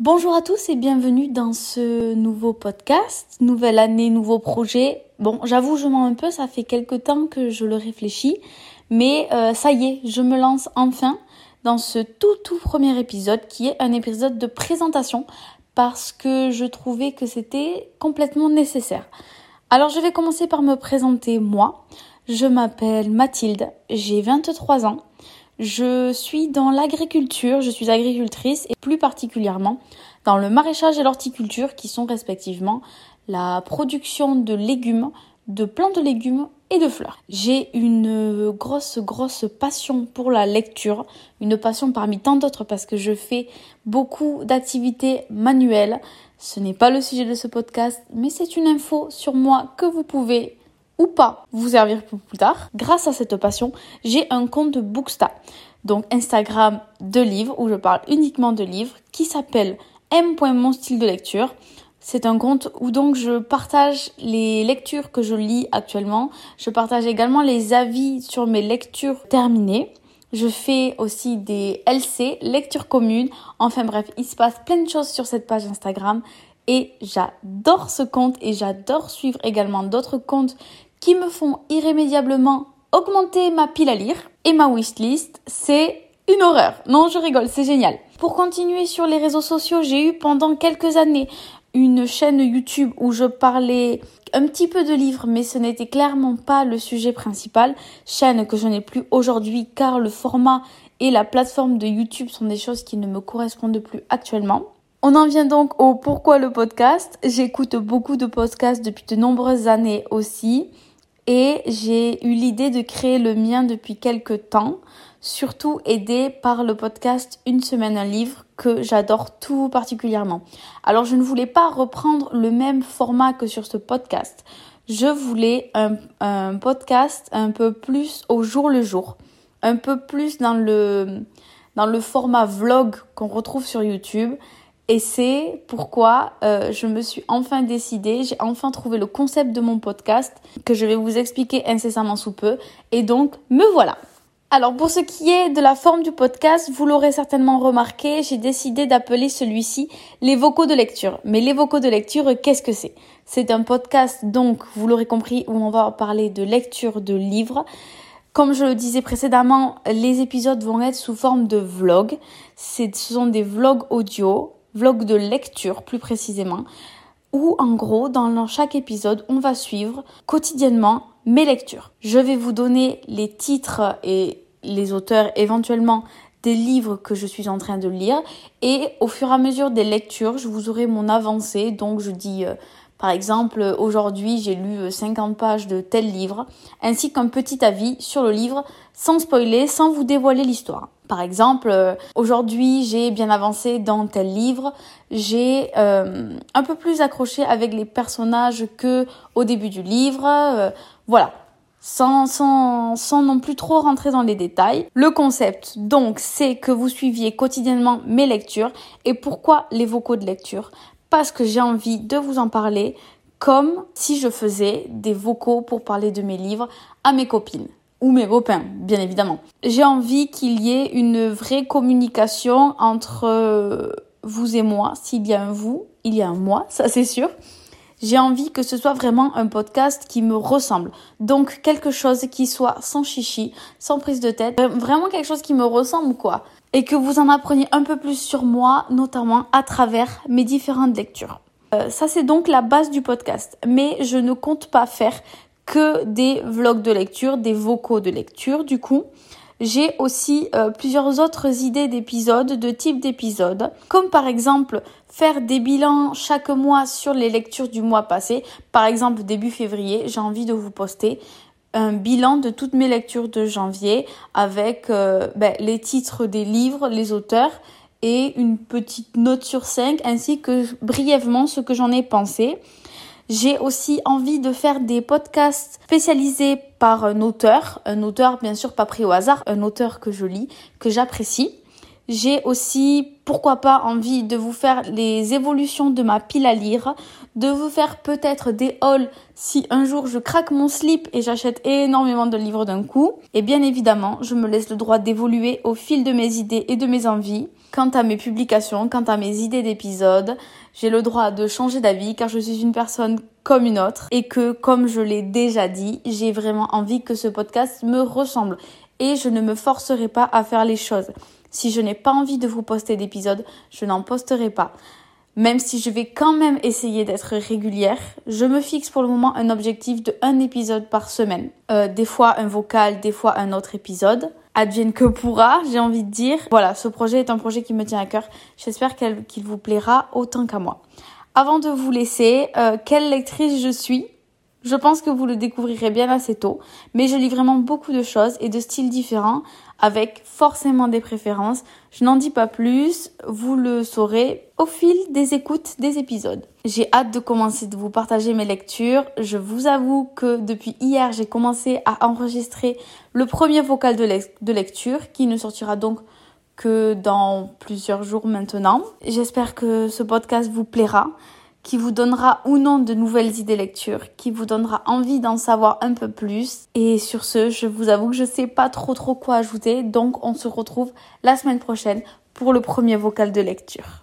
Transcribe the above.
Bonjour à tous et bienvenue dans ce nouveau podcast. Nouvelle année, nouveau projet. Bon, j'avoue, je mens un peu, ça fait quelques temps que je le réfléchis, mais euh, ça y est, je me lance enfin dans ce tout tout premier épisode qui est un épisode de présentation parce que je trouvais que c'était complètement nécessaire. Alors je vais commencer par me présenter moi. Je m'appelle Mathilde, j'ai 23 ans. Je suis dans l'agriculture, je suis agricultrice et plus particulièrement dans le maraîchage et l'horticulture qui sont respectivement la production de légumes, de plantes de légumes et de fleurs. J'ai une grosse grosse passion pour la lecture, une passion parmi tant d'autres parce que je fais beaucoup d'activités manuelles. Ce n'est pas le sujet de ce podcast, mais c'est une info sur moi que vous pouvez ou pas vous servir pour plus tard. Grâce à cette passion, j'ai un compte Booksta, donc Instagram de livres où je parle uniquement de livres, qui s'appelle m.mon style de lecture. C'est un compte où donc je partage les lectures que je lis actuellement. Je partage également les avis sur mes lectures terminées. Je fais aussi des LC, lectures communes. Enfin bref, il se passe plein de choses sur cette page Instagram et j'adore ce compte et j'adore suivre également d'autres comptes qui me font irrémédiablement augmenter ma pile à lire et ma wishlist. C'est une horreur. Non, je rigole, c'est génial. Pour continuer sur les réseaux sociaux, j'ai eu pendant quelques années une chaîne YouTube où je parlais un petit peu de livres, mais ce n'était clairement pas le sujet principal. Chaîne que je n'ai plus aujourd'hui car le format et la plateforme de YouTube sont des choses qui ne me correspondent plus actuellement. On en vient donc au pourquoi le podcast. J'écoute beaucoup de podcasts depuis de nombreuses années aussi et j'ai eu l'idée de créer le mien depuis quelques temps, surtout aidé par le podcast Une semaine un livre que j'adore tout particulièrement. Alors je ne voulais pas reprendre le même format que sur ce podcast. Je voulais un, podcast un peu plus au jour le jour, un peu plus dans le format vlog qu'on retrouve sur YouTube et c'est pourquoi euh, je me suis enfin décidée, j'ai enfin trouvé le concept de mon podcast que je vais vous expliquer incessamment sous peu. Et donc, me voilà. Alors pour ce qui est de la forme du podcast, vous l'aurez certainement remarqué, j'ai décidé d'appeler celui-ci les vocaux de lecture. Mais les vocaux de lecture, qu'est-ce que c'est? C'est un podcast donc, vous l'aurez compris, où on va parler de lecture de livres. Comme je le disais précédemment, les épisodes vont être sous forme de vlog. Ce sont des vlogs audio vlog de lecture plus précisément, où en gros, dans chaque épisode, on va suivre quotidiennement mes lectures. Je vais vous donner les titres et les auteurs éventuellement des livres que je suis en train de lire et au fur et à mesure des lectures, je vous aurai mon avancée. Donc je dis euh, par exemple, aujourd'hui j'ai lu 50 pages de tel livre, ainsi qu'un petit avis sur le livre sans spoiler, sans vous dévoiler l'histoire. Par exemple, euh, aujourd'hui j'ai bien avancé dans tel livre, j'ai euh, un peu plus accroché avec les personnages que au début du livre, euh, voilà. Sans, sans, sans non plus trop rentrer dans les détails. Le concept, donc, c'est que vous suiviez quotidiennement mes lectures. Et pourquoi les vocaux de lecture? Parce que j'ai envie de vous en parler comme si je faisais des vocaux pour parler de mes livres à mes copines ou mes copains, bien évidemment. J'ai envie qu'il y ait une vraie communication entre euh, vous et moi. S'il y a un vous, il y a un moi, ça c'est sûr. J'ai envie que ce soit vraiment un podcast qui me ressemble. Donc quelque chose qui soit sans chichi, sans prise de tête. Vraiment quelque chose qui me ressemble quoi. Et que vous en appreniez un peu plus sur moi, notamment à travers mes différentes lectures. Euh, ça c'est donc la base du podcast. Mais je ne compte pas faire que des vlogs de lecture, des vocaux de lecture du coup. J'ai aussi euh, plusieurs autres idées d'épisodes, de types d'épisodes, comme par exemple faire des bilans chaque mois sur les lectures du mois passé. Par exemple, début février, j'ai envie de vous poster un bilan de toutes mes lectures de janvier avec euh, ben, les titres des livres, les auteurs et une petite note sur 5 ainsi que brièvement ce que j'en ai pensé. J'ai aussi envie de faire des podcasts spécialisés par un auteur, un auteur bien sûr pas pris au hasard, un auteur que je lis, que j'apprécie. J'ai aussi, pourquoi pas, envie de vous faire les évolutions de ma pile à lire, de vous faire peut-être des hauls si un jour je craque mon slip et j'achète énormément de livres d'un coup. Et bien évidemment, je me laisse le droit d'évoluer au fil de mes idées et de mes envies quant à mes publications, quant à mes idées d'épisodes. J'ai le droit de changer d'avis car je suis une personne comme une autre et que, comme je l'ai déjà dit, j'ai vraiment envie que ce podcast me ressemble et je ne me forcerai pas à faire les choses. Si je n'ai pas envie de vous poster d'épisodes, je n'en posterai pas. Même si je vais quand même essayer d'être régulière, je me fixe pour le moment un objectif de un épisode par semaine. Euh, des fois un vocal, des fois un autre épisode. Advienne que pourra, j'ai envie de dire. Voilà, ce projet est un projet qui me tient à cœur. J'espère qu'il vous plaira autant qu'à moi. Avant de vous laisser, euh, quelle lectrice je suis? Je pense que vous le découvrirez bien assez tôt, mais je lis vraiment beaucoup de choses et de styles différents avec forcément des préférences. Je n'en dis pas plus, vous le saurez au fil des écoutes des épisodes. J'ai hâte de commencer de vous partager mes lectures. Je vous avoue que depuis hier, j'ai commencé à enregistrer le premier vocal de, lecture qui ne sortira donc que dans plusieurs jours maintenant. J'espère que ce podcast vous plaira qui vous donnera ou non de nouvelles idées lecture, qui vous donnera envie d'en savoir un peu plus. Et sur ce, je vous avoue que je sais pas trop trop quoi ajouter, donc on se retrouve la semaine prochaine pour le premier vocal de lecture.